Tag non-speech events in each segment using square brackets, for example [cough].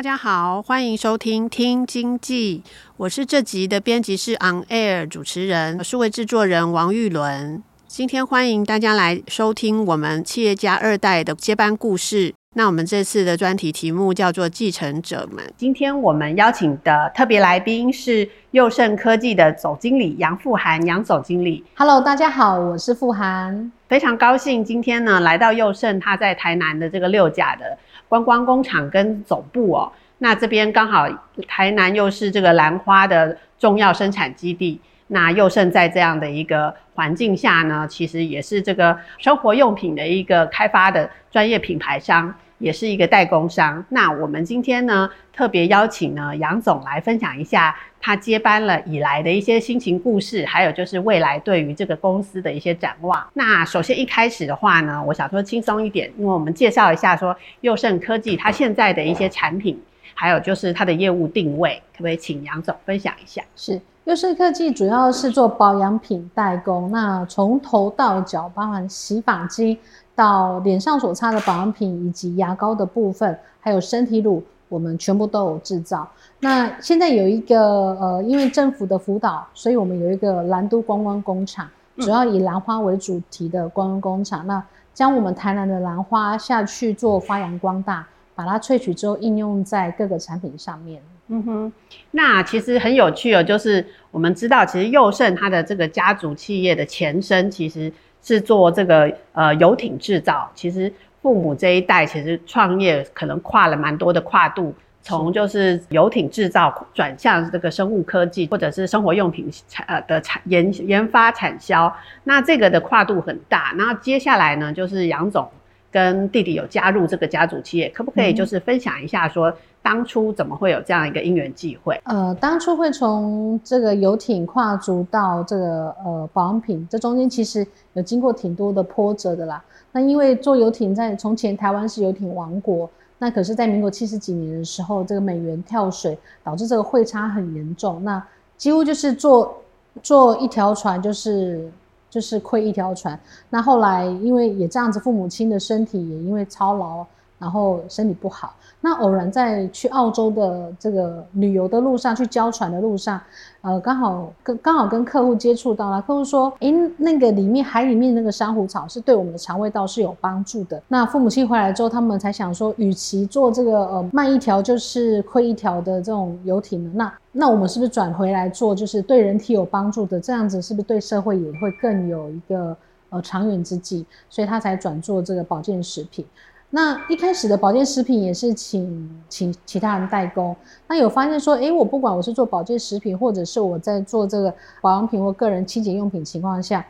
大家好，欢迎收听《听经济》，我是这集的编辑室 On Air 主持人，数位制作人王玉伦。今天欢迎大家来收听我们企业家二代的接班故事。那我们这次的专题题目叫做“继承者们”。今天我们邀请的特别来宾是佑盛科技的总经理杨富涵，杨总经理。Hello，大家好，我是富涵，非常高兴今天呢来到佑盛，他在台南的这个六甲的。观光工厂跟总部哦，那这边刚好台南又是这个兰花的重要生产基地。那佑胜在这样的一个环境下呢，其实也是这个生活用品的一个开发的专业品牌商。也是一个代工商。那我们今天呢，特别邀请呢杨总来分享一下他接班了以来的一些心情故事，还有就是未来对于这个公司的一些展望。那首先一开始的话呢，我想说轻松一点，因为我们介绍一下说佑胜科技它现在的一些产品，还有就是它的业务定位，可不可以请杨总分享一下？是，佑胜科技主要是做保养品代工，那从头到脚，包含洗发精。到脸上所擦的保养品，以及牙膏的部分，还有身体乳，我们全部都有制造。那现在有一个呃，因为政府的辅导，所以我们有一个兰都观光工厂，主要以兰花为主题的观光工厂。那将我们台南的兰花下去做发扬光大，把它萃取之后应用在各个产品上面。嗯哼，那其实很有趣哦，就是我们知道，其实佑胜它的这个家族企业的前身，其实。是做这个呃游艇制造，其实父母这一代其实创业可能跨了蛮多的跨度，从就是游艇制造转向这个生物科技或者是生活用品产呃的产研研发产销，那这个的跨度很大。那接下来呢，就是杨总跟弟弟有加入这个家族企业，可不可以就是分享一下说？当初怎么会有这样一个因缘际会？呃，当初会从这个游艇跨足到这个呃保养品，这中间其实有经过挺多的波折的啦。那因为坐游艇在从前台湾是游艇王国，那可是在民国七十几年的时候，这个美元跳水导致这个汇差很严重，那几乎就是坐坐一条船就是就是亏一条船。那后来因为也这样子，父母亲的身体也因为操劳。然后身体不好，那偶然在去澳洲的这个旅游的路上，去交船的路上，呃，刚好跟刚好跟客户接触到了，客户说，诶，那个里面海里面那个珊瑚草是对我们的肠胃道是有帮助的。那父母亲回来之后，他们才想说，与其做这个呃卖一条就是亏一条的这种游艇呢，那那我们是不是转回来做就是对人体有帮助的？这样子是不是对社会也会更有一个呃长远之计？所以他才转做这个保健食品。那一开始的保健食品也是请请其他人代工，那有发现说，诶，我不管我是做保健食品，或者是我在做这个保养品或个人清洁用品情况下，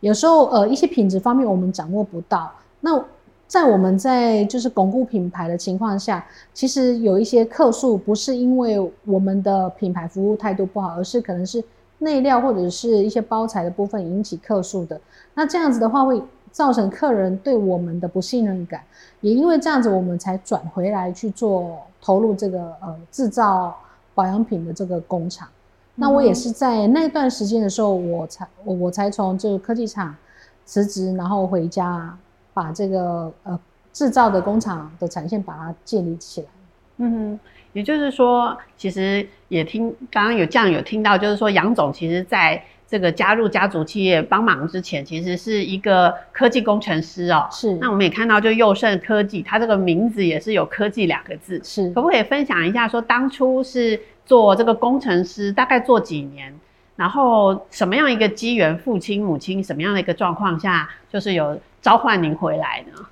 有时候呃一些品质方面我们掌握不到。那在我们在就是巩固品牌的情况下，其实有一些客诉不是因为我们的品牌服务态度不好，而是可能是内料或者是一些包材的部分引起客诉的。那这样子的话会造成客人对我们的不信任感。也因为这样子，我们才转回来去做投入这个呃制造保养品的这个工厂。那我也是在那段时间的时候，我才我我才从这个科技厂辞职，然后回家把这个呃制造的工厂的产线把它建立起来。嗯哼，也就是说，其实也听刚刚有这样有听到，就是说杨总其实在。这个加入家族企业帮忙之前，其实是一个科技工程师哦。是。那我们也看到，就佑盛科技，它这个名字也是有科技两个字。是。可不可以分享一下，说当初是做这个工程师，大概做几年？然后什么样一个机缘，父亲母亲什么样的一个状况下，就是有召唤您回来呢？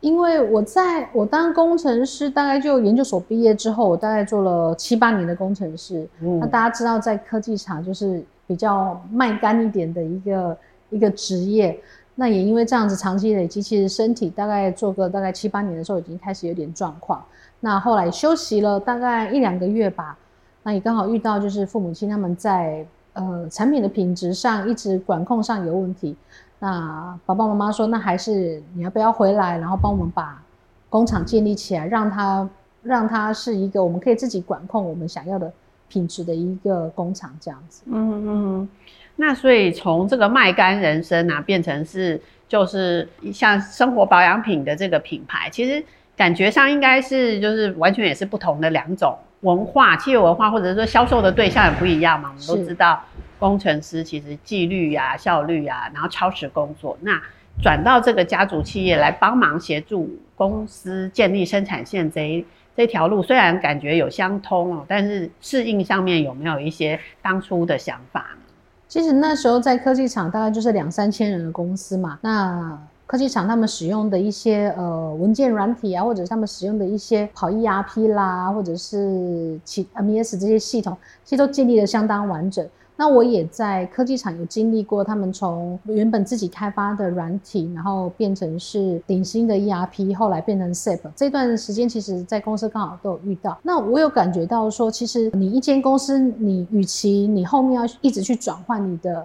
因为我在我当工程师，大概就研究所毕业之后，我大概做了七八年的工程师。嗯、那大家知道，在科技厂就是比较卖干一点的一个一个职业。那也因为这样子长期累积，其实身体大概做个大概七八年的时候，已经开始有点状况。那后来休息了大概一两个月吧。那也刚好遇到就是父母亲他们在呃产品的品质上一直管控上有问题。那爸爸妈妈说，那还是你要不要回来，然后帮我们把工厂建立起来，让它让它是一个我们可以自己管控我们想要的品质的一个工厂这样子。嗯嗯，那所以从这个卖干人参啊，变成是就是像生活保养品的这个品牌，其实感觉上应该是就是完全也是不同的两种文化，企业文化或者说销售的对象也不一样嘛，我们都知道。工程师其实纪律呀、啊、效率呀、啊，然后超时工作。那转到这个家族企业来帮忙协助公司建立生产线这一这条路，虽然感觉有相通哦，但是适应上面有没有一些当初的想法呢？其实那时候在科技厂大概就是两三千人的公司嘛。那科技厂他们使用的一些呃文件软体啊，或者他们使用的一些跑 ERP 啦，或者是其 MES 这些系统，其实都建立的相当完整。那我也在科技厂有经历过，他们从原本自己开发的软体，然后变成是顶新的 ERP，后来变成 SAP。这段时间其实，在公司刚好都有遇到。那我有感觉到说，其实你一间公司，你与其你后面要一直去转换你的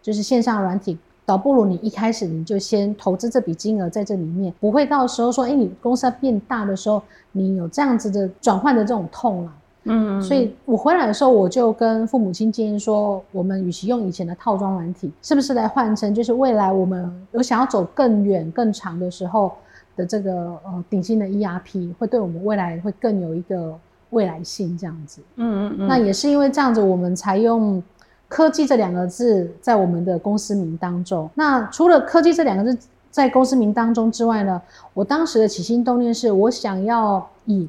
就是线上软体，倒不如你一开始你就先投资这笔金额在这里面，不会到时候说，哎，你公司要变大的时候，你有这样子的转换的这种痛啊。嗯，所以我回来的时候，我就跟父母亲建议说，我们与其用以前的套装软体，是不是来换成就是未来我们有想要走更远、更长的时候的这个呃顶新的 ERP，会对我们未来会更有一个未来性这样子。嗯嗯嗯。那也是因为这样子，我们才用科技这两个字在我们的公司名当中。那除了科技这两个字在公司名当中之外呢，我当时的起心动念是我想要以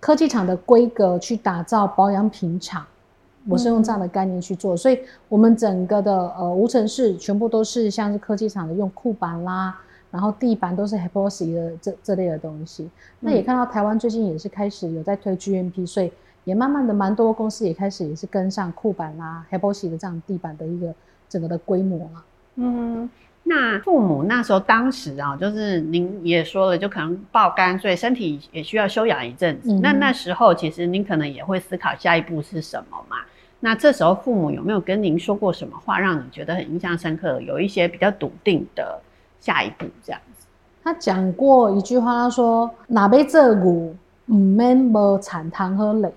科技厂的规格去打造保养品厂，我是用这样的概念去做，嗯、所以我们整个的呃无尘室全部都是像是科技厂的用库板啦，然后地板都是 Epoxy 的这这类的东西。嗯、那也看到台湾最近也是开始有在推 GMP，所以也慢慢的蛮多公司也开始也是跟上库板啦 Epoxy 的这样地板的一个整个的规模了。嗯。那父母那时候当时啊，就是您也说了，就可能爆肝，所以身体也需要休养一阵子。嗯、那那时候其实您可能也会思考下一步是什么嘛？那这时候父母有没有跟您说过什么话，让你觉得很印象深刻？有一些比较笃定的下一步这样子。他讲过一句话，他说：“哪杯这股唔免无产糖和累。”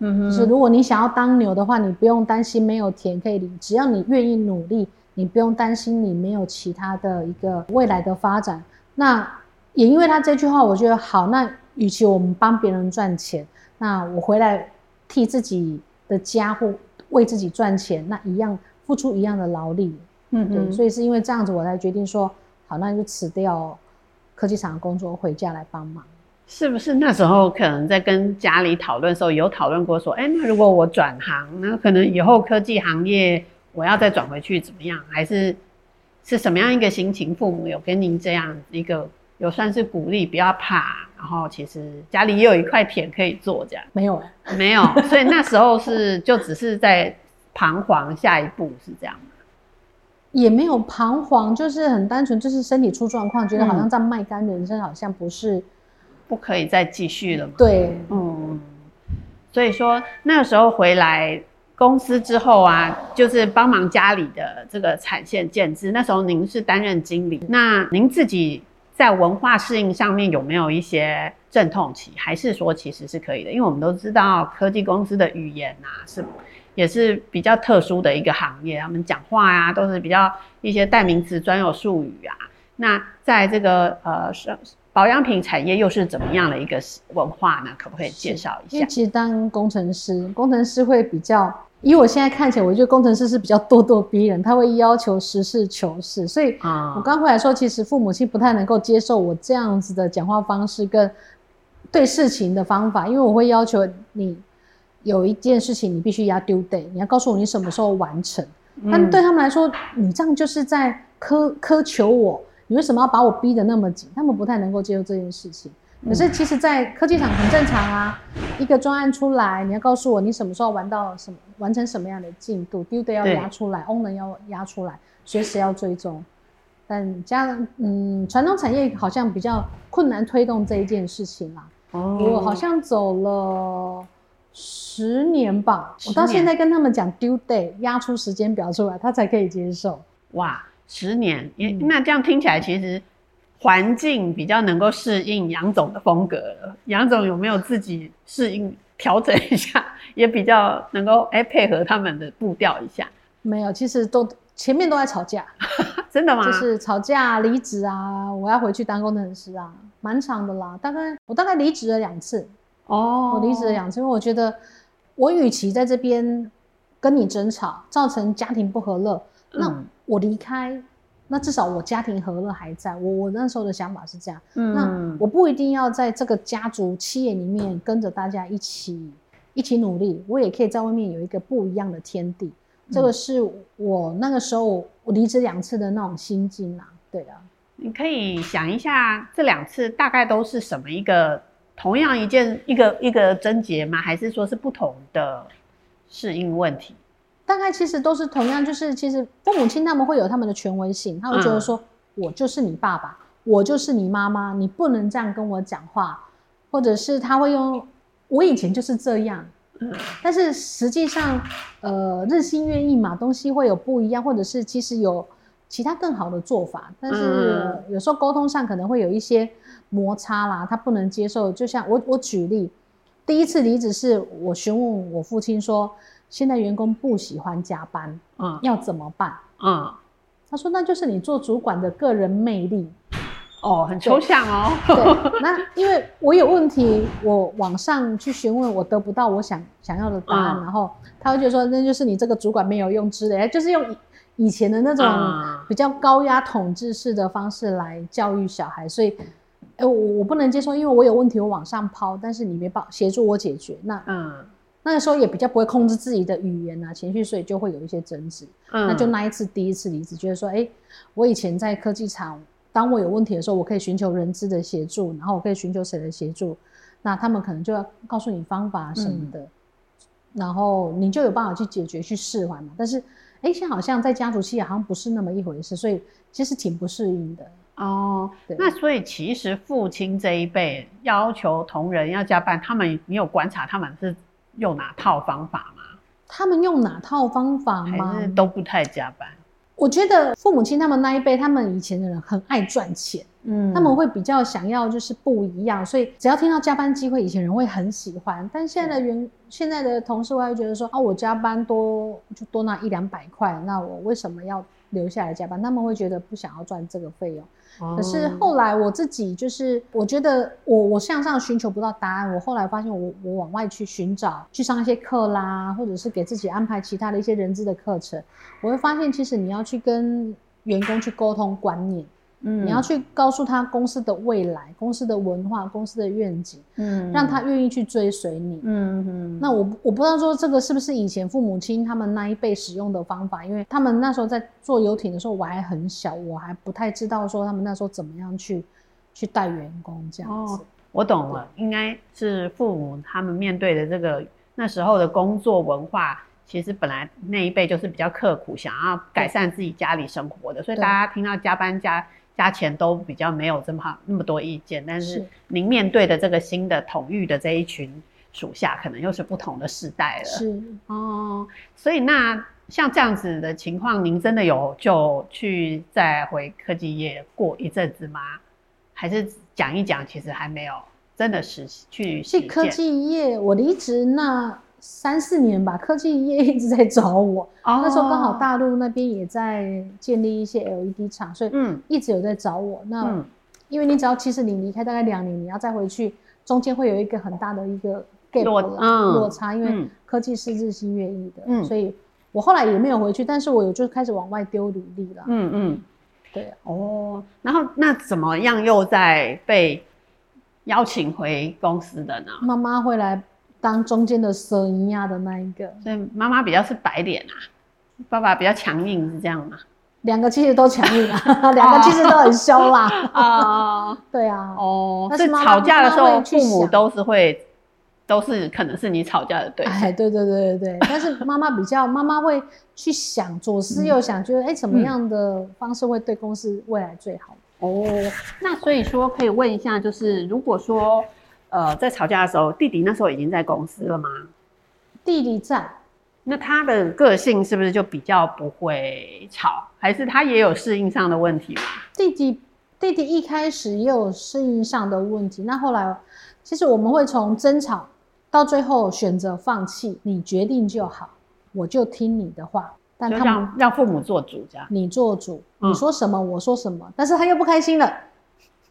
嗯哼，就是如果你想要当牛的话，你不用担心没有田可以领，只要你愿意努力。你不用担心，你没有其他的一个未来的发展。那也因为他这句话，我觉得好。那与其我们帮别人赚钱，那我回来替自己的家或为自己赚钱，那一样付出一样的劳力。嗯嗯。对，所以是因为这样子，我才决定说，好，那就辞掉科技厂的工作，回家来帮忙。是不是那时候可能在跟家里讨论的时候，有讨论过说，哎，那如果我转行，那可能以后科技行业。我要再转回去怎么样？还是是什么样一个心情？父母有跟您这样一个有算是鼓励，不要怕。然后其实家里也有一块田可以做，这样没有没有。所以那时候是就只是在彷徨，下一步是这样吗？也没有彷徨，就是很单纯，就是身体出状况，觉得好像在卖干人生，好像不是不可以再继续了嘛。对，嗯。所以说那个时候回来。公司之后啊，就是帮忙家里的这个产线建置。那时候您是担任经理，那您自己在文化适应上面有没有一些阵痛期？还是说其实是可以的？因为我们都知道科技公司的语言啊，是也是比较特殊的一个行业，他们讲话、啊、都是比较一些代名词、专有术语啊。那在这个呃是。保养品产业又是怎么样的一个文化呢？可不可以介绍一下？因为其实当工程师，工程师会比较，以我现在看起来，我觉得工程师是比较咄咄逼人，他会要求实事求是。所以，我刚回来说，其实父母亲不太能够接受我这样子的讲话方式跟对事情的方法，因为我会要求你有一件事情你必须要 due date，你要告诉我你什么时候完成。嗯、但对他们来说，你这样就是在苛苛求我，你为什么要把我逼得那么紧？他们不太能够接受这件事情。可是其实，在科技厂很正常啊，一个专案出来，你要告诉我你什么时候玩到什么，完成什么样的进度，due date 要压出来，owner 要压出来，随时要追踪。但加嗯，传统产业好像比较困难推动这一件事情啦。哦，我好像走了十年吧，年，我到现在跟他们讲 due date 压出时间表出来，他才可以接受。哇，十年，嗯、那这样听起来其实。环境比较能够适应杨总的风格了，杨总有没有自己适应调整一下，也比较能够哎配合他们的步调一下？没有，其实都前面都在吵架，[laughs] 真的吗？就是吵架、离职啊，我要回去当工程师啊，蛮长的啦。大概我大概离职了两次哦，我离职了两次，因为我觉得我与其在这边跟你争吵，造成家庭不和乐，那我离开。那至少我家庭和乐还在，我我那时候的想法是这样。嗯，那我不一定要在这个家族企业里面跟着大家一起一起努力，我也可以在外面有一个不一样的天地。嗯、这个是我那个时候我离职两次的那种心境啊。对啊，你可以想一下，这两次大概都是什么一个同样一件一个一个症结吗？还是说是不同的适应问题？大概其实都是同样，就是其实父母亲他们会有他们的权威性，他会觉得说，我就是你爸爸，我就是你妈妈，你不能这样跟我讲话，或者是他会用我以前就是这样，但是实际上，呃，日新月异嘛，东西会有不一样，或者是其实有其他更好的做法，但是有时候沟通上可能会有一些摩擦啦，他不能接受。就像我我举例，第一次离职是我询问我父亲说。现在员工不喜欢加班，嗯，要怎么办？嗯，他说那就是你做主管的个人魅力。哦，很抽象哦。对，那因为我有问题，我网上去询问，我得不到我想想要的答案，嗯、然后他会觉得说那就是你这个主管没有用之类，就是用以以前的那种比较高压统治式的方式来教育小孩，所以，哎，我我不能接受，因为我有问题我往上抛，但是你没帮协助我解决，那嗯。那个时候也比较不会控制自己的语言啊、情绪，所以就会有一些争执。嗯，那就那一次第一次离职，觉得说，哎、欸，我以前在科技厂，当我有问题的时候，我可以寻求人资的协助，然后我可以寻求谁的协助，那他们可能就要告诉你方法什么的，嗯、然后你就有办法去解决、去释怀嘛。但是，哎、欸，现在好像在家族企业好像不是那么一回事，所以其实挺不适应的。哦，对那所以其实父亲这一辈要求同仁要加班，他们你有观察他们是。用哪套方法吗？他们用哪套方法吗？还是都不太加班？我觉得父母亲他们那一辈，他们以前的人很爱赚钱，嗯，他们会比较想要就是不一样，所以只要听到加班机会，以前人会很喜欢。但现在的员，嗯、现在的同事会觉得说啊，我加班多就多拿一两百块，那我为什么要留下来加班？他们会觉得不想要赚这个费用。可是后来我自己就是，我觉得我我向上寻求不到答案，我后来发现我我往外去寻找，去上一些课啦，或者是给自己安排其他的一些人资的课程，我会发现其实你要去跟员工去沟通观念。嗯，你要去告诉他公司的未来、公司的文化、公司的愿景，嗯，让他愿意去追随你，嗯嗯。那我我不知道说这个是不是以前父母亲他们那一辈使用的方法，因为他们那时候在做游艇的时候我还很小，我还不太知道说他们那时候怎么样去去带员工这样子。哦，我懂了，应该是父母他们面对的这个那时候的工作文化，其实本来那一辈就是比较刻苦，想要改善自己家里生活的，所以大家听到加班加。加钱都比较没有这么好那么多意见，但是您面对的这个新的统御的这一群属下，可能又是不同的世代了。是哦，所以那像这样子的情况，您真的有就去再回科技业过一阵子吗？还是讲一讲，其实还没有真的实习去？科技业，我离职那。三四年吧，科技业一直在找我。哦、那时候刚好大陆那边也在建立一些 LED 厂，所以嗯，一直有在找我。嗯、那因为你只要其实你离开大概两年，你要再回去，中间会有一个很大的一个 gap 落、嗯、落差，因为科技是日新月异的，嗯、所以我后来也没有回去，但是我有就开始往外丢履历了。嗯嗯，对、啊、哦，然后那怎么样又在被邀请回公司的呢？妈妈会来。当中间的蛇一样的那一个。所以妈妈比较是白脸啊，爸爸比较强硬，是这样吗？两个其实都强硬啊，[laughs] 两个其实都很凶啦。啊，[laughs] 对啊。哦，但是是吵架的时候，父母都是会，都是可能是你吵架的对象。哎，对对对对对。[laughs] 但是妈妈比较，妈妈会去想，左思右想，觉得哎，怎么样的方式会对公司未来最好？哦，那所以说可以问一下，就是如果说呃在吵架的时候，弟弟那时候已经在公司了吗？弟弟在。那他的个性是不是就比较不会吵，还是他也有适应上的问题吗？弟弟弟弟一开始也有适应上的问题，那后来其实我们会从争吵到最后选择放弃，你决定就好，我就听你的话。但他们让让父母做主，这样你做主，你说什么我说什么，嗯、但是他又不开心了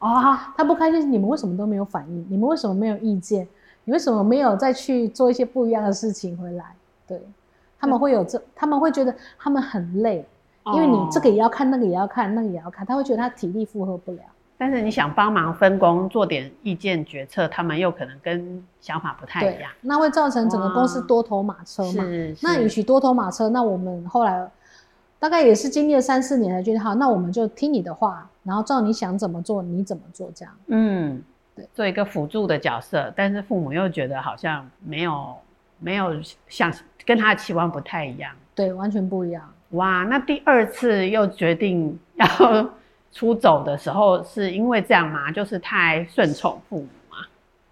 啊，哦、他不开心，你们为什么都没有反应？你们为什么没有意见？你为什么没有再去做一些不一样的事情回来？对。他们会有这，他们会觉得他们很累，因为你这个也要看，那个也要看，那个也要看，他会觉得他体力负荷不了。但是你想帮忙分工，做点意见决策，他们又可能跟想法不太一样，那会造成整个公司多头马车嘛？是。那与其多头马车，那我们后来大概也是经历了三四年才决定，好，那我们就听你的话，然后照你想怎么做，你怎么做这样。嗯，对，做一个辅助的角色，但是父母又觉得好像没有没有像。跟他的期望不太一样，对，完全不一样。哇，那第二次又决定要出走的时候，是因为这样吗？就是太顺从父母吗？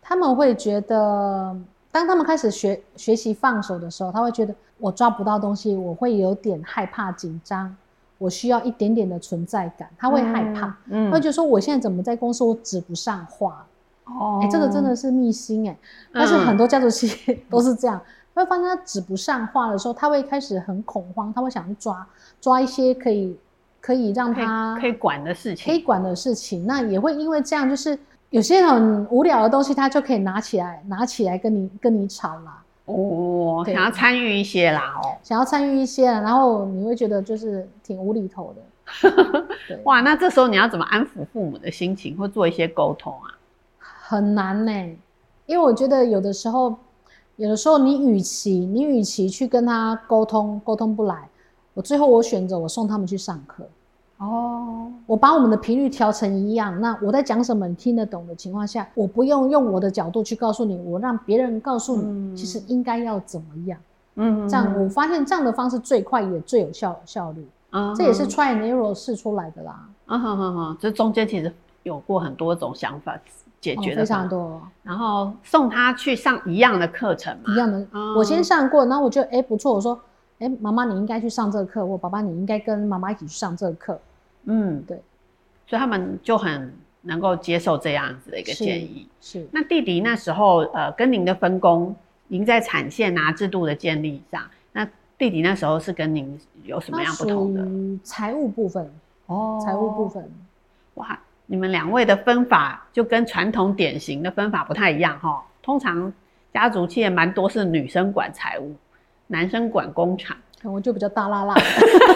他们会觉得，当他们开始学学习放手的时候，他会觉得我抓不到东西，我会有点害怕、紧张，我需要一点点的存在感，他会害怕。嗯，他会觉得说，我现在怎么在公司我指不上话？哦，哎、欸，这个真的是秘辛哎、欸，但是很多家族企业都是这样。嗯会发现他指不上话的时候，他会开始很恐慌，他会想去抓抓一些可以可以让他可以，可以管的事情，可以管的事情。那也会因为这样，就是有些很无聊的东西，他就可以拿起来拿起来跟你跟你吵啦。哦，想要参与一些啦，哦，想要参与一些，然后你会觉得就是挺无厘头的。[laughs] 对哇，那这时候你要怎么安抚父母的心情，或做一些沟通啊？很难呢，因为我觉得有的时候。有的时候你，你与其你与其去跟他沟通，沟通不来，我最后我选择我送他们去上课。哦，我把我们的频率调成一样，那我在讲什么你听得懂的情况下，我不用用我的角度去告诉你，我让别人告诉你，嗯、其实应该要怎么样。嗯，这样我发现这样的方式最快也最有效效率。啊，这也是 try and error 试出来的啦。啊哈哈哈，这中间其实有过很多种想法。解决的、哦、非常多，然后送他去上一样的课程嘛，一样的。嗯、我先上过，然后我觉得哎不错，我说哎妈妈你应该去上这个课，我爸爸你应该跟妈妈一起去上这个课。嗯，对，所以他们就很能够接受这样子的一个建议。是，是那弟弟那时候呃跟您的分工，您在产线啊制度的建立上，那弟弟那时候是跟您有什么样不同的？财务部分哦，财务部分，哇。你们两位的分法就跟传统典型的分法不太一样哈。通常家族企业蛮多是女生管财务，男生管工厂。我就比较大剌剌的，[laughs]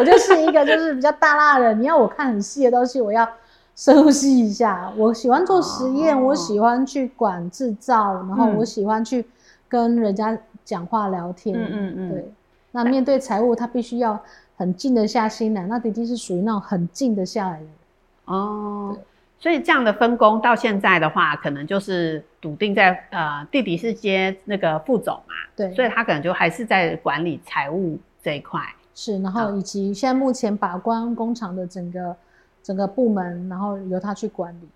我就是一个就是比较大辣的。你要我看很细的东西，我要深呼吸一下。我喜欢做实验，哦、我喜欢去管制造，然后我喜欢去跟人家讲话聊天。嗯嗯嗯。对。那面对财务，他必须要很静得下心来。那弟弟是属于那种很静得下来的。哦，所以这样的分工到现在的话，可能就是笃定在呃弟弟是接那个副总嘛，对，所以他可能就还是在管理财务这一块。是，然后以及现在目前把关工厂的整个整个部门，然后由他去管理。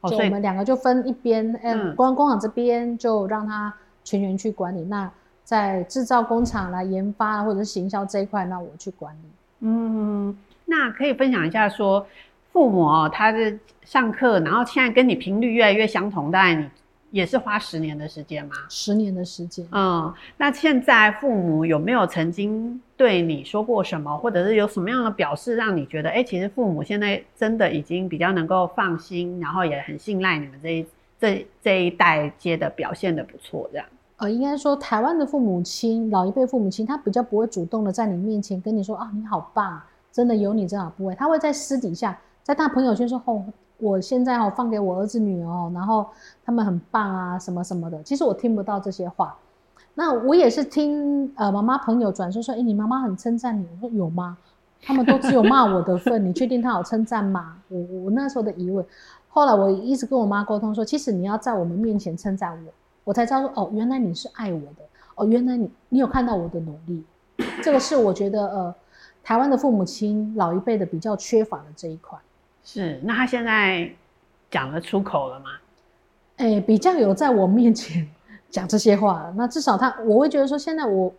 哦，所以我们两个就分一边，嗯，关工厂这边就让他全员去管理。嗯、那在制造工厂来研发或者是行销这一块，那我去管理。嗯，那可以分享一下说。父母哦，他的上课，然后现在跟你频率越来越相同，大概你也是花十年的时间吗？十年的时间。嗯，那现在父母有没有曾经对你说过什么，或者是有什么样的表示，让你觉得，哎、欸，其实父母现在真的已经比较能够放心，然后也很信赖你们这一这这一代接的表现的不错，这样。呃，应该说台湾的父母亲，老一辈父母亲，他比较不会主动的在你面前跟你说啊，你好棒，真的有你真好不会，他会在私底下。在他朋友圈说：“哦，我现在哦放给我儿子女儿哦，然后他们很棒啊，什么什么的。其实我听不到这些话。那我也是听呃妈妈朋友转述说，哎，你妈妈很称赞你。我说有吗？他们都只有骂我的份，[laughs] 你确定他有称赞吗？我我那时候的疑问。后来我一直跟我妈沟通说，其实你要在我们面前称赞我，我才知道说哦，原来你是爱我的。哦，原来你你有看到我的努力。这个是我觉得呃，台湾的父母亲老一辈的比较缺乏的这一块。是，那他现在讲得出口了吗？哎，比较有在我面前 [laughs] 讲这些话了。那至少他，我会觉得说，现在我，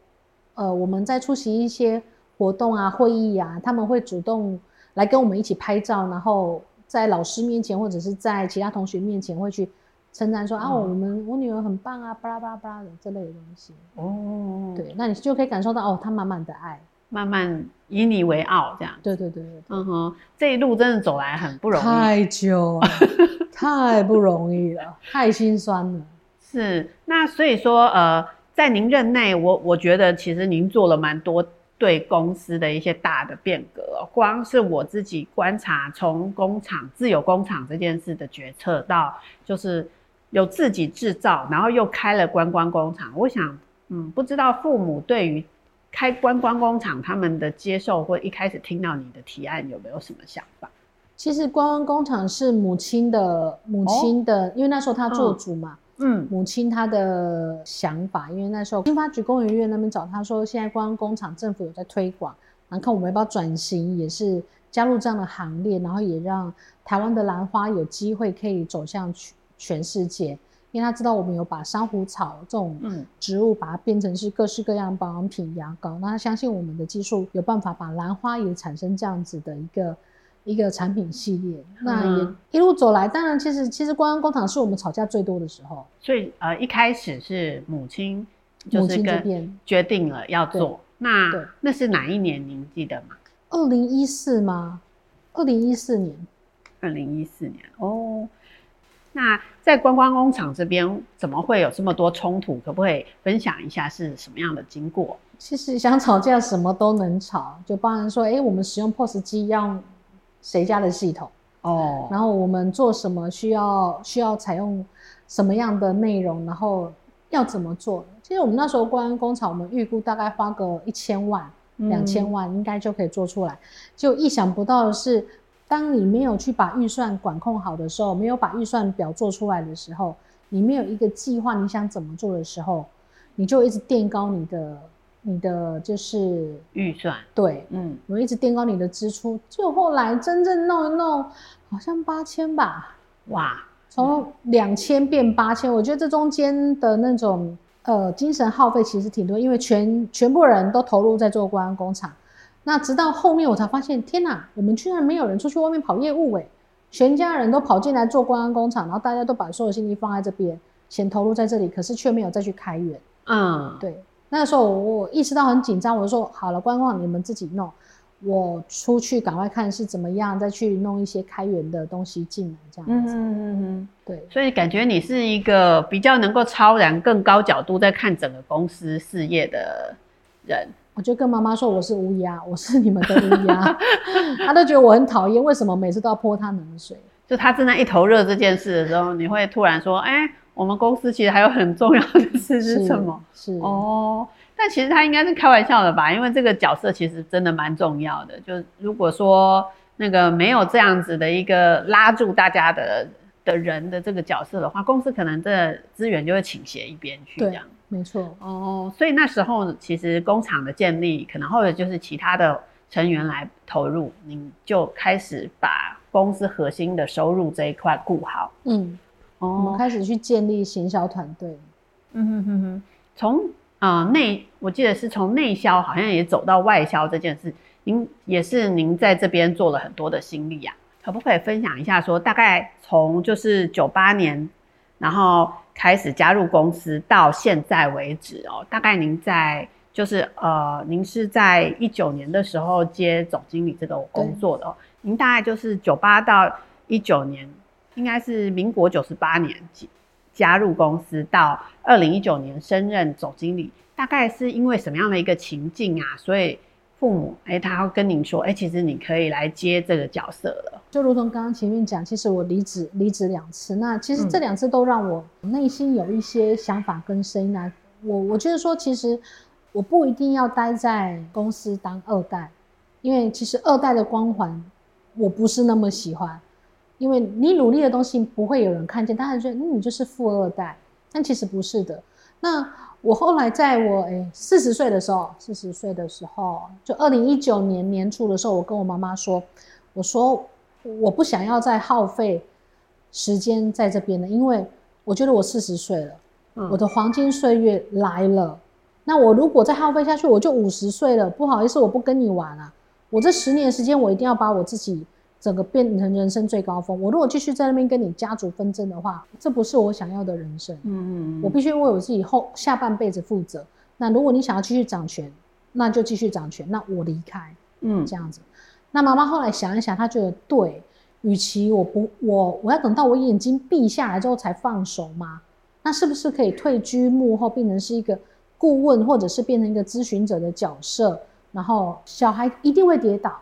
呃，我们在出席一些活动啊、会议啊，他们会主动来跟我们一起拍照，然后在老师面前或者是在其他同学面前会去称赞说、嗯、啊，我们我女儿很棒啊，巴拉巴拉巴拉的这类的东西。哦，对，那你就可以感受到哦，他满满的爱。慢慢以你为傲，这样。对对对对，对。嗯哼，这一路真的走来很不容易。太久了，[laughs] 太不容易了，太心酸了。是，那所以说，呃，在您任内，我我觉得其实您做了蛮多对公司的一些大的变革。光是我自己观察，从工厂自有工厂这件事的决策，到就是有自己制造，然后又开了观光工厂。我想，嗯，不知道父母对于。开观光工厂，他们的接受或一开始听到你的提案有没有什么想法？其实观光工厂是母亲的母亲的，哦，因为那时候他做主嘛，嗯，母亲她的想法，因为那时候新发局公园院那边找他说，现在观光工厂政府有在推广，然后看我们要不要转型，也是加入这样的行列，然后也让台湾的兰花有机会可以走向全全世界。因为他知道我们有把珊瑚草这种植物，把它变成是各式各样保养品、牙膏，那他相信我们的技术有办法把兰花也产生这样子的一个一个产品系列。那也一路走来，当然其实其实观光工厂是我们吵架最多的时候。所以呃一开始是母亲就是跟决定了要做，那那是哪一年您记得吗？二零一四吗？二零一四年。二零一四年哦。那在观光工厂这边怎么会有这么多冲突？可不可以分享一下是什么样的经过？其实想吵架什么都能吵，就包含说，哎、欸，我们使用 POS 机要用谁家的系统哦，然后我们做什么需要需要采用什么样的内容，然后要怎么做？其实我们那时候观光工厂，我们预估大概花个一千万、两千万应该就可以做出来，就意想不到的是。当你没有去把预算管控好的时候，没有把预算表做出来的时候，你没有一个计划，你想怎么做的时候，你就一直垫高你的你的就是预算。对，嗯，我一直垫高你的支出，就后来真正弄一弄，好像八千吧，哇，从两千变八千，我觉得这中间的那种呃精神耗费其实挺多，因为全全部人都投入在做观光工厂。那直到后面我才发现，天哪，我们居然没有人出去外面跑业务诶，全家人都跑进来做观光工厂，然后大家都把所有心力放在这边，钱投入在这里，可是却没有再去开源。嗯，对，那个时候我意识到很紧张，我就说好了，观光你们自己弄，我出去赶快看是怎么样，再去弄一些开源的东西进来，这样子。嗯嗯，对，所以感觉你是一个比较能够超然、更高角度在看整个公司事业的人。我就跟妈妈说，我是乌鸦，我是你们的乌鸦，[laughs] 他都觉得我很讨厌，为什么每次都要泼他冷水？就他正在一头热这件事的时候，你会突然说，哎、欸，我们公司其实还有很重要的事是什么？是，是哦，但其实他应该是开玩笑的吧？因为这个角色其实真的蛮重要的。就如果说那个没有这样子的一个拉住大家的的人的这个角色的话，公司可能这资源就会倾斜一边去，这样。没错哦，所以那时候其实工厂的建立，可能或者就是其他的成员来投入，你就开始把公司核心的收入这一块顾好。嗯，哦，我们开始去建立行销团队。嗯哼哼哼，从啊内，我记得是从内销，好像也走到外销这件事，您也是您在这边做了很多的心力呀、啊，可不可以分享一下说，说大概从就是九八年，然后。开始加入公司到现在为止哦，大概您在就是呃，您是在一九年的时候接总经理这个工作的哦。您大概就是九八到一九年，应该是民国九十八年加入公司，到二零一九年升任总经理，大概是因为什么样的一个情境啊？所以父母哎，他要跟您说哎，其实你可以来接这个角色了。就如同刚刚前面讲，其实我离职离职两次，那其实这两次都让我内心有一些想法跟声音啊。我我觉得说，其实我不一定要待在公司当二代，因为其实二代的光环我不是那么喜欢，因为你努力的东西不会有人看见，大家觉得嗯你就是富二代，但其实不是的。那我后来在我诶四十岁的时候，四十岁的时候，就二零一九年年初的时候，我跟我妈妈说，我说我不想要再耗费时间在这边了，因为我觉得我四十岁了，嗯，我的黄金岁月来了。那我如果再耗费下去，我就五十岁了。不好意思，我不跟你玩了。我这十年时间，我一定要把我自己。整个变成人生最高峰。我如果继续在那边跟你家族纷争的话，这不是我想要的人生。嗯嗯，我必须为我自己后下半辈子负责。那如果你想要继续掌权，那就继续掌权。那我离开，嗯，这样子。那妈妈后来想一想，她觉得对，与其我不我我要等到我眼睛闭下来之后才放手吗？那是不是可以退居幕后，变成是一个顾问，或者是变成一个咨询者的角色？然后小孩一定会跌倒。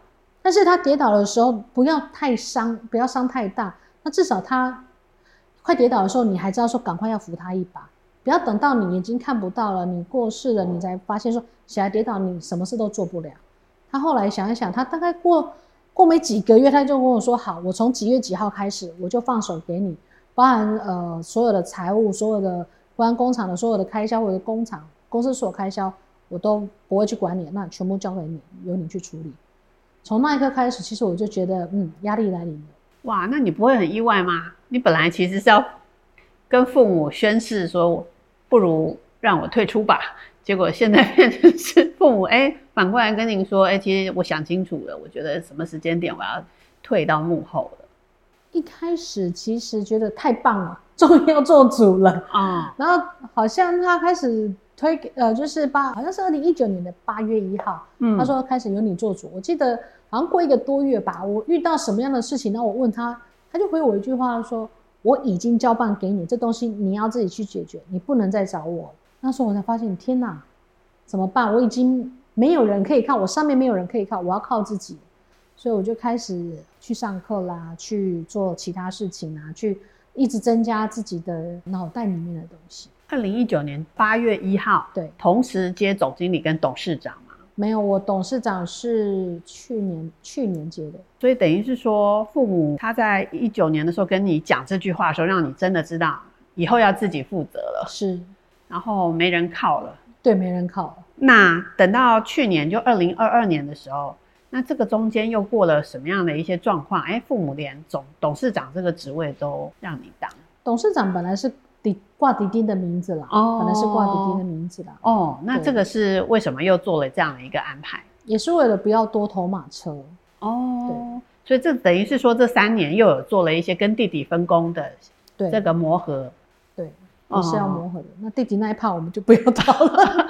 但是他跌倒的时候，不要太伤，不要伤太大。那至少他快跌倒的时候，你还知道说赶快要扶他一把，不要等到你眼睛看不到了，你过世了，你才发现说小孩跌倒，你什么事都做不了。他后来想一想，他大概过过没几个月，他就跟我说：“好，我从几月几号开始，我就放手给你，包含呃所有的财务，所有的关工厂的所有的开销，我的工厂公司所有开销，我都不会去管你，那全部交给你，由你去处理。”从那一刻开始，其实我就觉得，嗯，压力来临了。哇，那你不会很意外吗？你本来其实是要跟父母宣誓说，不如让我退出吧。结果现在变成是父母，哎，反过来跟您说，哎，其实我想清楚了，我觉得什么时间点我要退到幕后了。一开始其实觉得太棒了，终于要做主了啊。然后好像他开始。推给呃，就是八，好像是二零一九年的八月一号，嗯，他说开始由你做主。我记得好像过一个多月吧，我遇到什么样的事情，那我问他，他就回我一句话说：“我已经交办给你，这东西你要自己去解决，你不能再找我。”那时候我才发现，天哪，怎么办？我已经没有人可以靠，我上面没有人可以靠，我要靠自己。所以我就开始去上课啦，去做其他事情啊，去一直增加自己的脑袋里面的东西。二零一九年八月一号，对，同时接总经理跟董事长吗？没有，我董事长是去年去年接的，所以等于是说，父母他在一九年的时候跟你讲这句话的时候，让你真的知道以后要自己负责了，是，然后没人靠了，对，没人靠了。那等到去年就二零二二年的时候，那这个中间又过了什么样的一些状况？哎，父母连总董事长这个职位都让你当，董事长本来是。挂弟弟的名字了，哦，可能是挂弟弟的名字了。哦，那这个是为什么又做了这样的一个安排？也是为了不要多头马车。哦，对，所以这等于是说这三年又有做了一些跟弟弟分工的这个磨合。对，也是要磨合的。哦，那弟弟那一趴我们就不要讨了。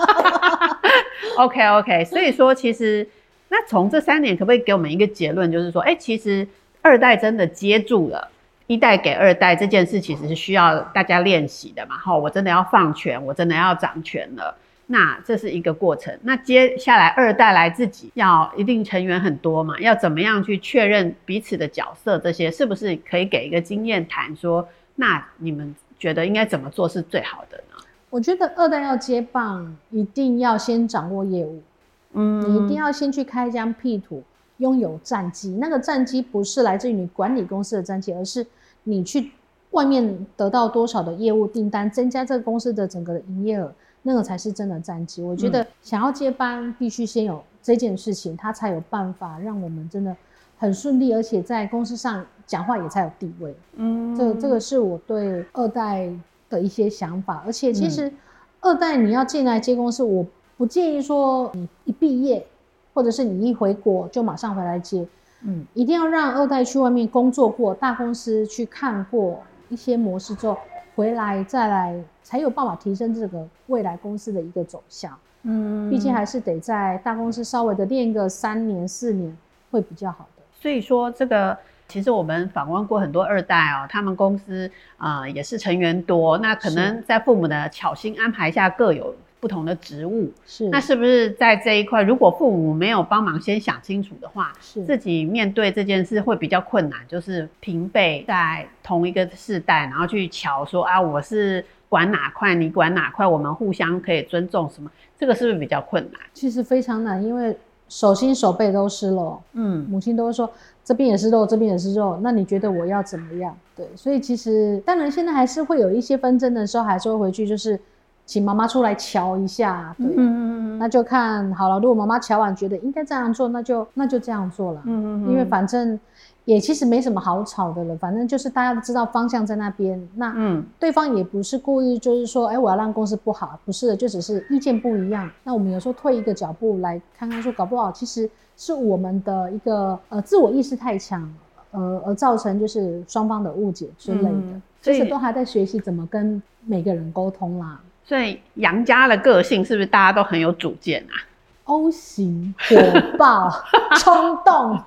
[laughs] OK OK，所以说其实那从这三年可不可以给我们一个结论，就是说，哎，其实二代真的接住了。一代给二代这件事其实是需要大家练习的嘛，哈，我真的要放权，我真的要掌权了，那这是一个过程。那接下来二代来自己要一定成员很多嘛，要怎么样去确认彼此的角色，这些是不是可以给一个经验谈说？那你们觉得应该怎么做是最好的呢？我觉得二代要接棒，一定要先掌握业务，嗯，你一定要先去开疆辟土。拥有战绩，那个战绩不是来自于你管理公司的战绩，而是你去外面得到多少的业务订单，增加这个公司的整个的营业额，那个才是真的战绩。我觉得想要接班，必须先有这件事情，他才有办法让我们真的很顺利，而且在公司上讲话也才有地位。嗯，这这个是我对二代的一些想法。而且其实二代你要进来接公司，我不建议说你一毕业。或者是你一回国就马上回来接，嗯，一定要让二代去外面工作过，大公司去看过一些模式之后，回来再来才有办法提升这个未来公司的一个走向。嗯，毕竟还是得在大公司稍微的练个三年四年会比较好的。所以说这个其实我们访问过很多二代哦，他们公司啊、呃、也是成员多，那可能在父母的巧心安排下各有不同的植物。是，那是不是在这一块，如果父母没有帮忙先想清楚的话，是自己面对这件事会比较困难，就是平辈在同一个世代，然后去瞧说啊，我是管哪块，你管哪块，我们互相可以尊重什么，这个是不是比较困难？其实非常难，因为。手心手背都是肉，嗯，母亲都会说这边也是肉，这边也是肉，那你觉得我要怎么样？对，所以其实当然现在还是会有一些纷争的时候，还是会回去就是请妈妈出来瞧一下，对，嗯嗯嗯，那就看好了。如果妈妈瞧完觉得应该这样做，那就那就这样做了，嗯嗯嗯，因为反正。也其实没什么好吵的了，反正就是大家都知道方向在那边。那嗯，对方也不是故意，就是说，哎，我要让公司不好，不是的，就只是意见不一样。那我们有时候退一个脚步来看看，说搞不好其实是我们的一个呃自我意识太强，呃而造成就是双方的误解之类的。嗯，所以都还在学习怎么跟每个人沟通啦。所以杨家的个性是不是大家都很有主见啊？O 型火爆 [laughs] 冲动，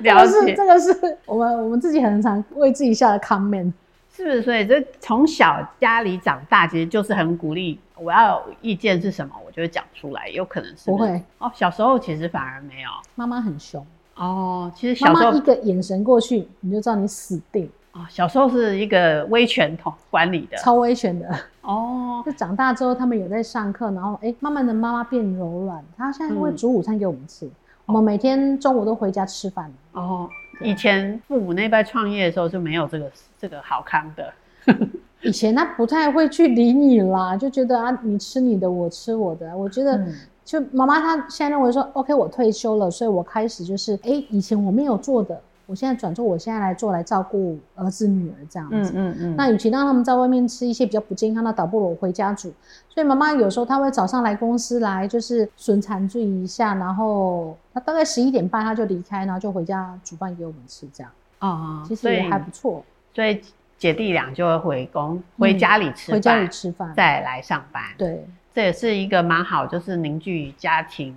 了解，这个是这个是我们我们自己很常为自己下的 comment，是不是？所以这从小家里长大，其实就是很鼓励，我要有意见是什么，我就会讲出来。有可能是不，会哦，小时候其实反而没有，妈妈很凶哦。其实小时候一个眼神过去，你就知道你死定。哦，小时候是一个威权统管理的，超威权的哦。[laughs] 就长大之后，他们有在上课，然后哎、欸，慢慢的妈妈变柔软，她现在会煮午餐给我们吃，嗯、我们每天中午都回家吃饭。哦，以前父母那辈创业的时候就没有这个这个好康的，[laughs] 以前他不太会去理你啦，就觉得啊，你吃你的，我吃我的。我觉得就妈妈她现在认为说，OK，我退休了，所以我开始就是哎、欸，以前我没有做的。我现在转做，我现在来做来照顾儿子女儿这样子。嗯嗯嗯。那与其让他们在外面吃一些比较不健康的，倒不如我回家煮。所以妈妈有时候她会早上来公司来，就是顺产注意一下，然后她大概十一点半她就离开，然后就回家煮饭给我们吃这样。哦，其实也还不错。所以姐弟俩就会回工，回家里吃饭，回家里吃饭，再来上班。对，这也是一个蛮好，就是凝聚家庭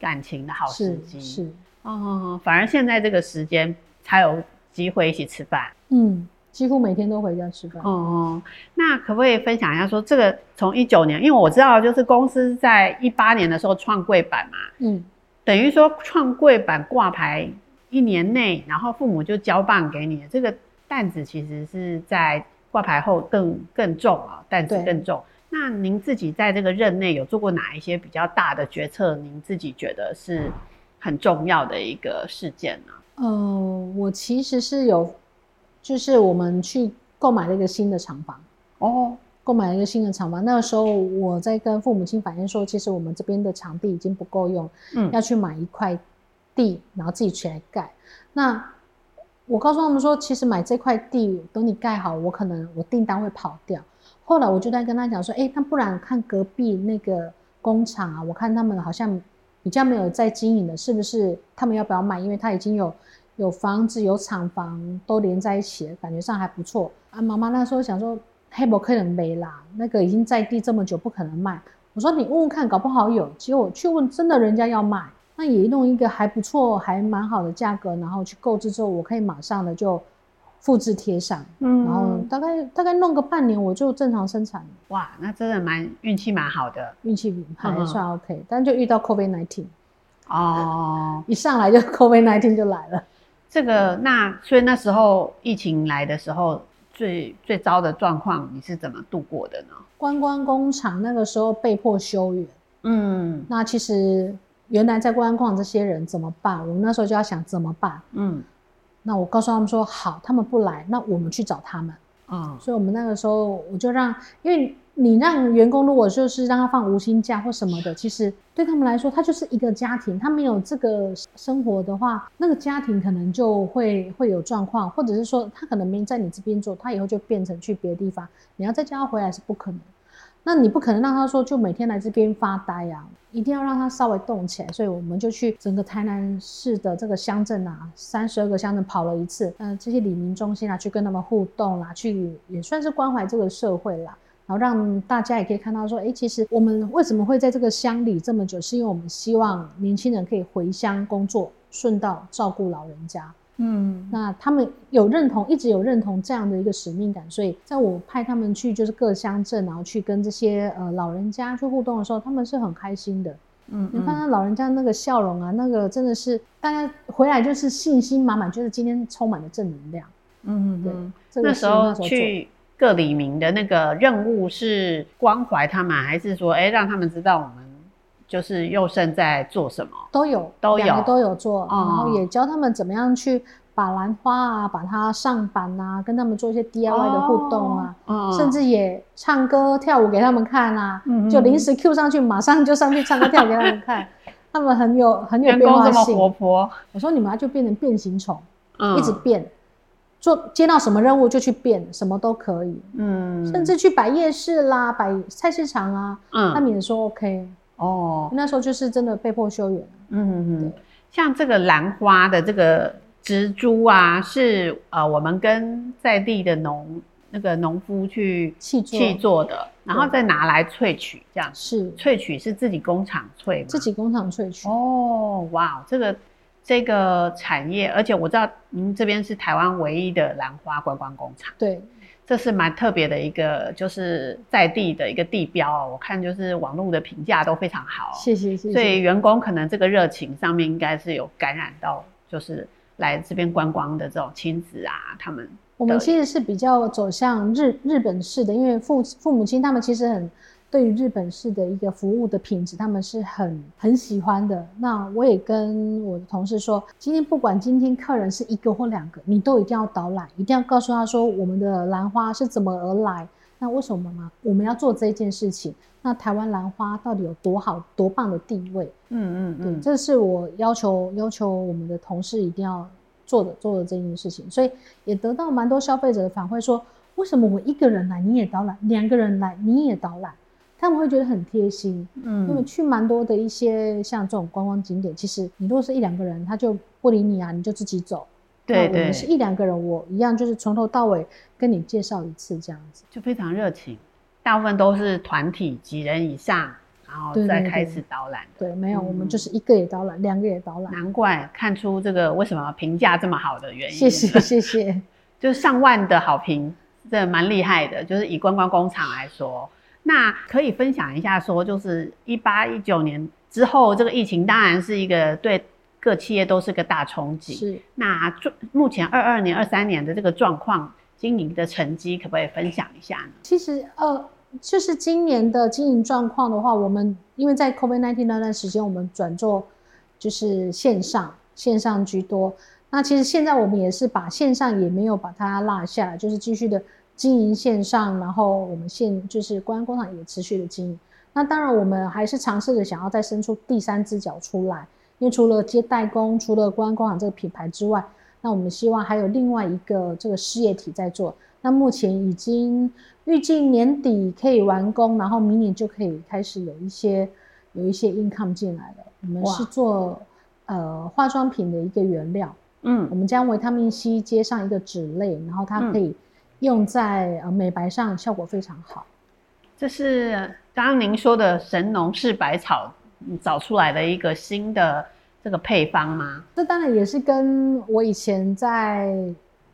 感情的好时机。是。哦，反而现在这个时间才有机会一起吃饭。嗯，几乎每天都回家吃饭。哦，那可不可以分享一下，说这个从一九年，因为我知道就是公司在一八年的时候创柜板嘛，嗯，等于说创柜板挂牌一年内，然后父母就交棒给你，这个担子其实是在挂牌后更更重啊，担子更重。那您自己在这个任内有做过哪一些比较大的决策？您自己觉得是？很重要的一个事件呢、啊。呃，我其实是有，就是我们去购买了一个新的厂房哦，购买了一个新的厂房。那个时候我在跟父母亲反映说，其实我们这边的场地已经不够用，嗯，要去买一块地，然后自己起来盖。那我告诉他们说，其实买这块地，等你盖好，我可能我订单会跑掉。后来我就在跟他讲说，哎，那不然看隔壁那个工厂啊，我看他们好像。比较没有在经营的，是不是他们要不要卖？因为他已经有有房子、有厂房都连在一起了，感觉上还不错啊。妈妈那时候想说，黑博客人没啦，那个已经在地这么久，不可能卖。我说你问问看，搞不好有。结果我去问，真的人家要卖，那也弄一个还不错、还蛮好的价格，然后去购置之后，我可以马上的就。复制贴上，嗯，然后大概大概弄个半年，我就正常生产。哇，那真的蛮运气蛮好的，运气还算 OK，嗯，但就遇到 COVID nineteen，哦，一上来就 [laughs] COVID nineteen 就来了。这个那所以那时候疫情来的时候，最最糟的状况，你是怎么度过的呢？观光工厂那个时候被迫休园，嗯，那其实原来在观光工厂这些人怎么办？我们那时候就要想怎么办，嗯。那我告诉他们说好，他们不来，那我们去找他们啊。嗯、所以，我们那个时候我就让，因为你让员工如果就是让他放无薪假或什么的，其实对他们来说，他就是一个家庭，他没有这个生活的话，那个家庭可能就会会有状况，或者是说他可能没在你这边做，他以后就变成去别的地方，你要再叫他回来是不可能。那你不可能让他说就每天来这边发呆呀、啊，一定要让他稍微动起来。所以我们就去整个台南市的这个乡镇啊，三十二个乡镇跑了一次，嗯、这些里民中心啊，去跟他们互动啦，去也算是关怀这个社会啦，然后让大家也可以看到说，哎，其实我们为什么会在这个乡里这么久，是因为我们希望年轻人可以回乡工作，顺道照顾老人家。嗯，那他们有认同，一直有认同这样的一个使命感，所以在我派他们去就是各乡镇，然后去跟这些呃老人家去互动的时候，他们是很开心的。嗯，嗯，你看到老人家那个笑容啊，那个真的是大家回来就是信心满满，就是今天充满了正能量。嗯嗯，对，那时候去各里民的那个任务是关怀他们，还是说哎让他们知道我们就是佑圣在做什么？都有，都有，两个都有做，然后也教他们怎么样去把兰花啊，把它上板啊，跟他们做一些 DIY 的互动啊，哦、甚至也唱歌跳舞给他们看啊，嗯、就临时 Q 上去，马上就上去唱歌跳舞给他们看，[laughs] 他们很有很有变化性，活泼。我说你们就变成变形虫，嗯、一直变，做接到什么任务就去变，什么都可以，嗯，甚至去摆夜市啦，摆菜市场啊，嗯，他们也说 OK。哦，那时候就是真的被迫休园。嗯嗯嗯，像这个兰花的这个植株啊，是呃我们跟在地的农那个农夫去契作，契作的，然后再拿来萃取，这样是萃取是自己工厂萃吗？自己工厂萃取。哦，哇，这个这个产业，而且我知道您这边是台湾唯一的兰花观光工厂。对。这是蛮特别的一个，就是在地的一个地标哦。我看就是网络的评价都非常好，谢谢谢谢。所以员工可能这个热情上面应该是有感染到，就是来这边观光的这种亲子啊，他们。我们其实是比较走向日日本式的，因为父父母亲他们其实很。对于日本式的一个服务的品质，他们是很很喜欢的。那我也跟我的同事说，今天不管今天客人是一个或两个，你都一定要导览，一定要告诉他说我们的兰花是怎么而来。那为什么呢？我们要做这件事情。那台湾兰花到底有多好、多棒的地位？嗯嗯嗯，这是我要求要求我们的同事一定要做的做的这件事情。所以也得到蛮多消费者的反馈，说为什么我一个人来你也导览，两个人来你也导览？他们会觉得很贴心，嗯，因为去蛮多的一些像这种观光景点，其实你如果是一两个人，他就不理你啊，你就自己走。对对，我们是一两个人，我一样就是从头到尾跟你介绍一次这样子，就非常热情。大部分都是团体几人以上，然后再开始导览。对，对，对，没有，我们就是一个也导览，两个也导览。难怪看出这个为什么评价这么好的原因。谢谢谢谢，[laughs] 就是上万的好评，这蛮厉害的。就是以观光工厂来说。那可以分享一下，说就是一八一九年之后，这个疫情当然是一个对各企业都是个大冲击。是。那目前二二年、二三年的这个状况，经营的成绩，可不可以分享一下呢？其实，呃，就是今年的经营状况的话，我们因为在 COVID-19 那段时间，我们转做就是线上，线上居多。那其实现在我们也是把线上也没有把它落下，就是继续的。经营线上，然后我们现就是观光工厂也持续的经营。那当然，我们还是尝试着想要再伸出第三只脚出来，因为除了接代工，除了观光工厂这个品牌之外，那我们希望还有另外一个这个事业体在做。那目前已经预计年底可以完工，然后明年就可以开始有一些有一些 income 进来了。我们是做呃化妆品的一个原料，嗯，我们将维他命 C 接上一个酯类，然后它可以、嗯。用在呃美白上效果非常好，这是刚刚您说的神农氏百草找出来的一个新的这个配方吗？这当然也是跟我以前在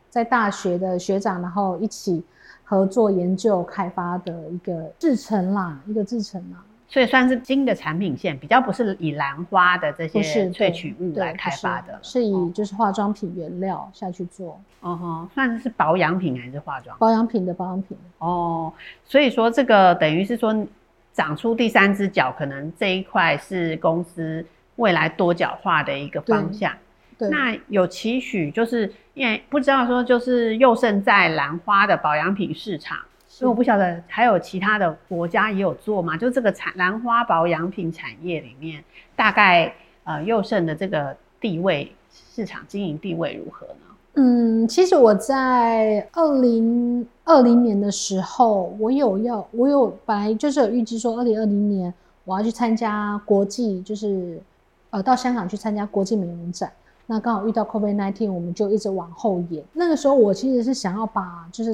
在大学的学长，然后一起合作研究开发的一个制成啦，一个制成啦。所以算是新的产品线，比较不是以兰花的这些萃取物来开发的，是，是以就是化妆品原料下去做。哦吼，算是保养品还是化妆？保养品的保养品。哦，所以说这个等于是说长出第三只脚，可能这一块是公司未来多角化的一个方向。对。那有期许，就是因为不知道说就是佑胜在兰花的保养品市场。所以我不晓得还有其他的国家也有做吗？就这个产兰花保养品产业里面，大概呃佑圣的这个地位，市场经营地位如何呢？嗯，其实我在二零二零年的时候，我有要我有本来就是有预计说二零二零年我要去参加国际，就是呃到香港去参加国际美容展。那刚好遇到 COVID-19，我们就一直往后延。那个时候我其实是想要把就是。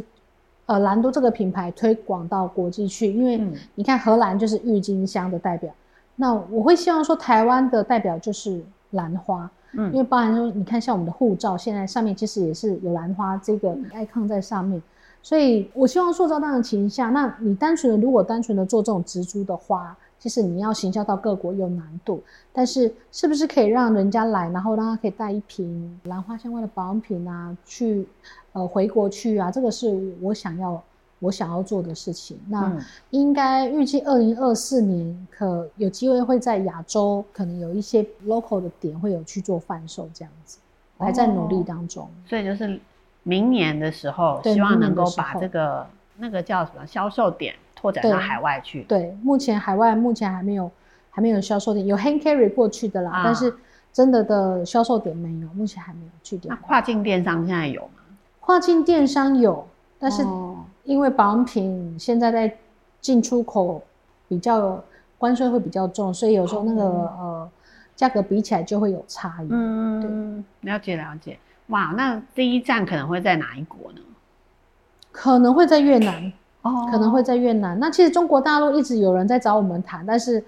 呃，兰都这个品牌推广到国际去，因为你看荷兰就是郁金香的代表，嗯、那我会希望说台湾的代表就是兰花，嗯，因为包含说，你看像我们的护照，现在上面其实也是有兰花这个 icon 在上面，所以我希望塑造这样的形象。那你单纯的如果单纯的做这种植株的花，其实你要行销到各国有难度。但是是不是可以让人家来，然后让他可以带一瓶兰花相关的保养品啊，去呃回国去啊？这个是我想要。我想要做的事情，那应该预计二零二四年可有机会会在亚洲，可能有一些 local 的点会有去做贩售这样子，还在努力当中。所以就是明年的时候，希望能够把这个那个叫什么销售点拓展到海外去。对，目前海外目前还没有还没有销售点，有 hand carry 过去的啦，啊、但是真的的销售点没有，目前还没有去点。那跨境电商现在有吗？跨境电商有，但是。因为保养品现在在进出口比较关税会比较重，所以有时候那个、哦、呃价格比起来就会有差异。嗯，对，了解了解。哇，那第一站可能会在哪一国呢？可能会在越南哦，可能会在越南。那其实中国大陆一直有人在找我们谈，但是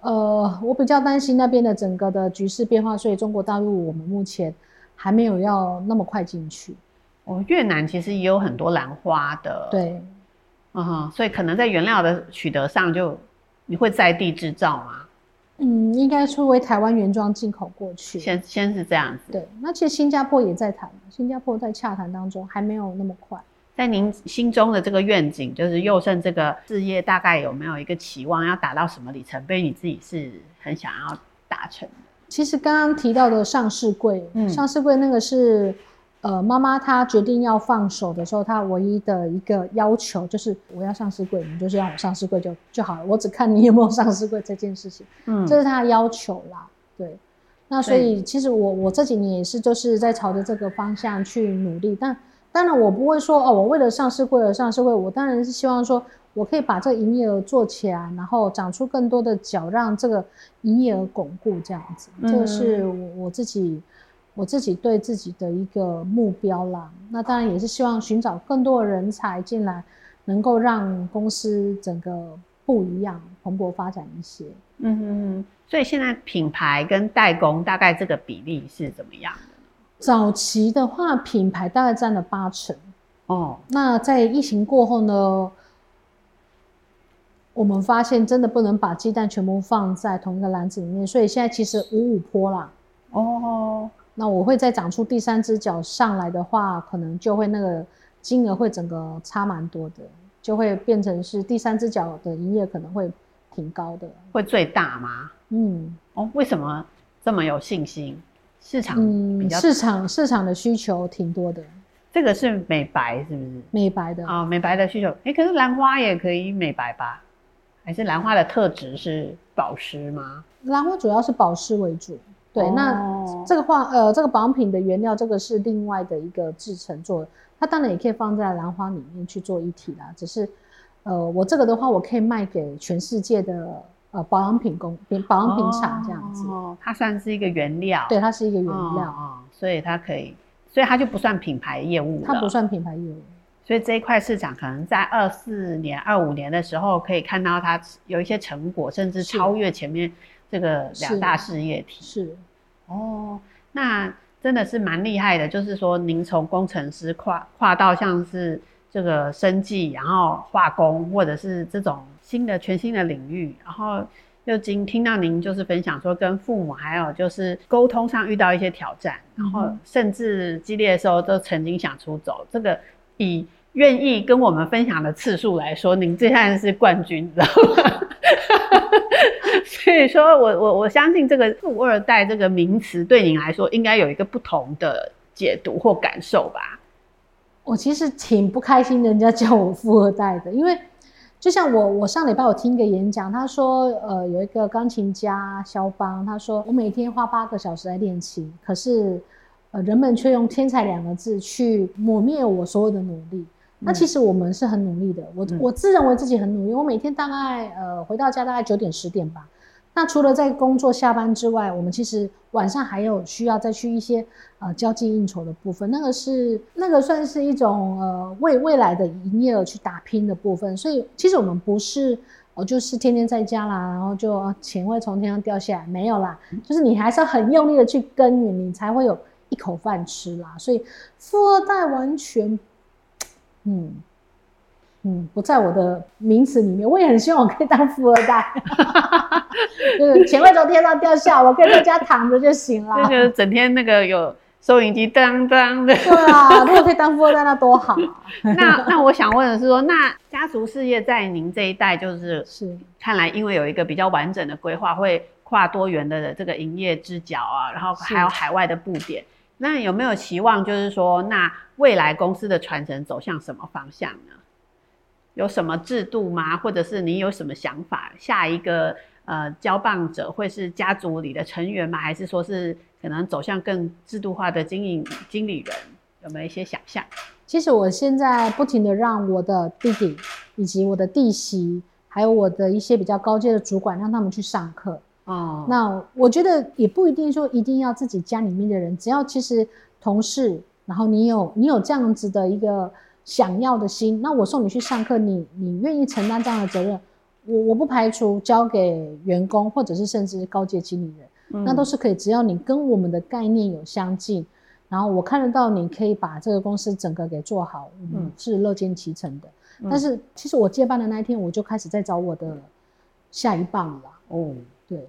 呃，我比较担心那边的整个的局势变化，所以中国大陆我们目前还没有要那么快进去。哦，越南其实也有很多兰花的，对，嗯哼，所以可能在原料的取得上就，你会在地制造吗？嗯，应该说为台湾原装进口过去。先先是这样子。对，那其实新加坡也在谈，新加坡在洽谈当中，还没有那么快。在您心中的这个愿景，就是佑胜这个事业大概有没有一个期望，要达到什么里程碑？你自己是很想要达成的？其实刚刚提到的上市柜，嗯，上市柜那个是。呃，妈妈她决定要放手的时候，她唯一的一个要求就是我要上市柜，你就是让我上市柜就就好了，我只看你有没有上市柜这件事情，嗯，这是她的要求啦。对，那所以其实我我这几年也是就是在朝着这个方向去努力，但当然我不会说哦，我为了上市柜而上市柜，我当然是希望说我可以把这个营业额做起来，然后长出更多的脚，让这个营业额巩固这样子，这个是我我自己。我自己对自己的一个目标啦，那当然也是希望寻找更多的人才进来，能够让公司整个不一样，蓬勃发展一些。嗯哼哼，所以现在品牌跟代工大概这个比例是怎么样的？早期的话，品牌大概占了八成。哦，那在疫情过后呢，我们发现真的不能把鸡蛋全部放在同一个篮子里面，所以现在其实五五坡啦。哦。那我会再长出第三只脚上来的话，可能就会那个金额会整个差蛮多的，就会变成是第三只脚的营业可能会挺高的。会最大吗？嗯，哦，为什么这么有信心？市场比较、嗯、市场市场的需求挺多的。这个是美白是不是？美白的啊、哦，美白的需求。哎，可是兰花也可以美白吧？还是兰花的特质是保湿吗？兰花主要是保湿为主。对，那这个话，呃，这个保养品的原料，这个是另外的一个制成做的，它当然也可以放在兰花里面去做一体啦。只是，呃，我这个的话，我可以卖给全世界的呃保养品工、保养品厂这样子。哦，它算是一个原料。对，它是一个原料啊、哦，所以它可以，所以它就不算品牌业务了。它不算品牌业务，所以这一块市场可能在二四年、二五年的时候，可以看到它有一些成果，甚至超越前面这个两大事业体。是。是哦，那真的是蛮厉害的。就是说，您从工程师跨跨到像是这个生技，然后化工，或者是这种新的全新的领域，然后又经听到您就是分享说，跟父母还有就是沟通上遇到一些挑战，然后甚至激烈的时候都曾经想出走。这个以愿意跟我们分享的次数来说，您这现在是冠军，你知道吗？[laughs] 所以说我我我相信这个富二代这个名词对您来说应该有一个不同的解读或感受吧？我其实挺不开心人家叫我富二代的，因为就像我我上礼拜我听一个演讲，他说呃有一个钢琴家肖邦，他说我每天花八个小时来练琴，可是呃人们却用天才两个字去抹灭我所有的努力。那其实我们是很努力的，我我自认为自己很努力，我每天大概呃回到家大概九点十点吧。那除了在工作下班之外，我们其实晚上还有需要再去一些呃交际应酬的部分，那个是那个算是一种呃为未来的营业额去打拼的部分。所以其实我们不是哦，就是天天在家啦，然后就钱会从天上掉下来，没有啦，就是你还是要很用力的去耕耘，你才会有一口饭吃啦。所以富二代完全，嗯嗯，不在我的名词里面。我也很希望我可以当富二代，[laughs] 就是钱会从天上掉下，我可以在家躺着就行了，就是整天那个有。收音机当当的，对啊，如果可以当富二代，那多好啊！那那我想问的是说，那家族事业在您这一代，就是是看来，因为有一个比较完整的规划，会跨多元的这个营业之角啊，然后还有海外的布点，那有没有期望，就是说，那未来公司的传承走向什么方向呢？有什么制度吗？或者是你有什么想法？下一个呃交棒者会是家族里的成员吗？还是说是？可能走向更制度化的经营经理人，有没有一些想象？其实我现在不停的让我的弟弟以及我的弟媳，还有我的一些比较高阶的主管，让他们去上课。哦，那我觉得也不一定说一定要自己家里面的人，只要其实同事，然后你有你有这样子的一个想要的心，那我送你去上课，你你愿意承担这样的责任，我我不排除交给员工，或者是甚至高阶经理人。那都是可以，只要你跟我们的概念有相近，然后我看得到你可以把这个公司整个给做好，我们是乐见其成的。嗯、但是其实我接班的那一天，我就开始在找我的下一棒了。哦，对，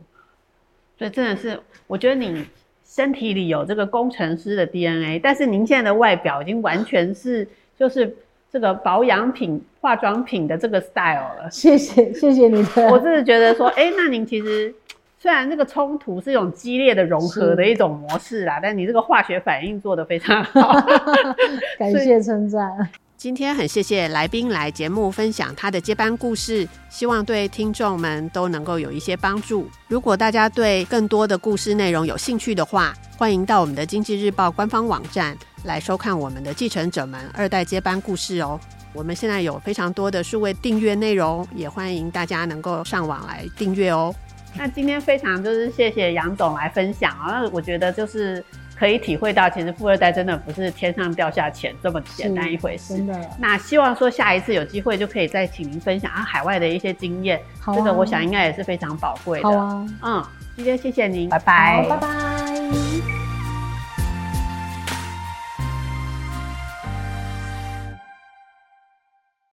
所以真的是，我觉得你身体里有这个工程师的 DNA，但是您现在的外表已经完全是就是这个保养品、化妆品的这个 style 了。[laughs] 谢谢，谢谢你的。我只是觉得说，哎、欸，那您其实。虽然这个冲突是一种激烈的融合的一种模式啦，但你这个化学反应做得非常好，[laughs] 感谢称赞。今天很谢谢来宾来节目分享他的接班故事，希望对听众们都能够有一些帮助。如果大家对更多的故事内容有兴趣的话，欢迎到我们的经济日报官方网站来收看我们的继承者们二代接班故事哦。我们现在有非常多的数位订阅内容，也欢迎大家能够上网来订阅哦。那今天非常就是谢谢杨总来分享啊，那我觉得就是可以体会到，其实富二代真的不是天上掉下钱这么简单一回事。真的。那希望说下一次有机会就可以再请您分享啊海外的一些经验，好啊，这个我想应该也是非常宝贵的。好啊。嗯，今天谢谢您，拜拜。拜拜。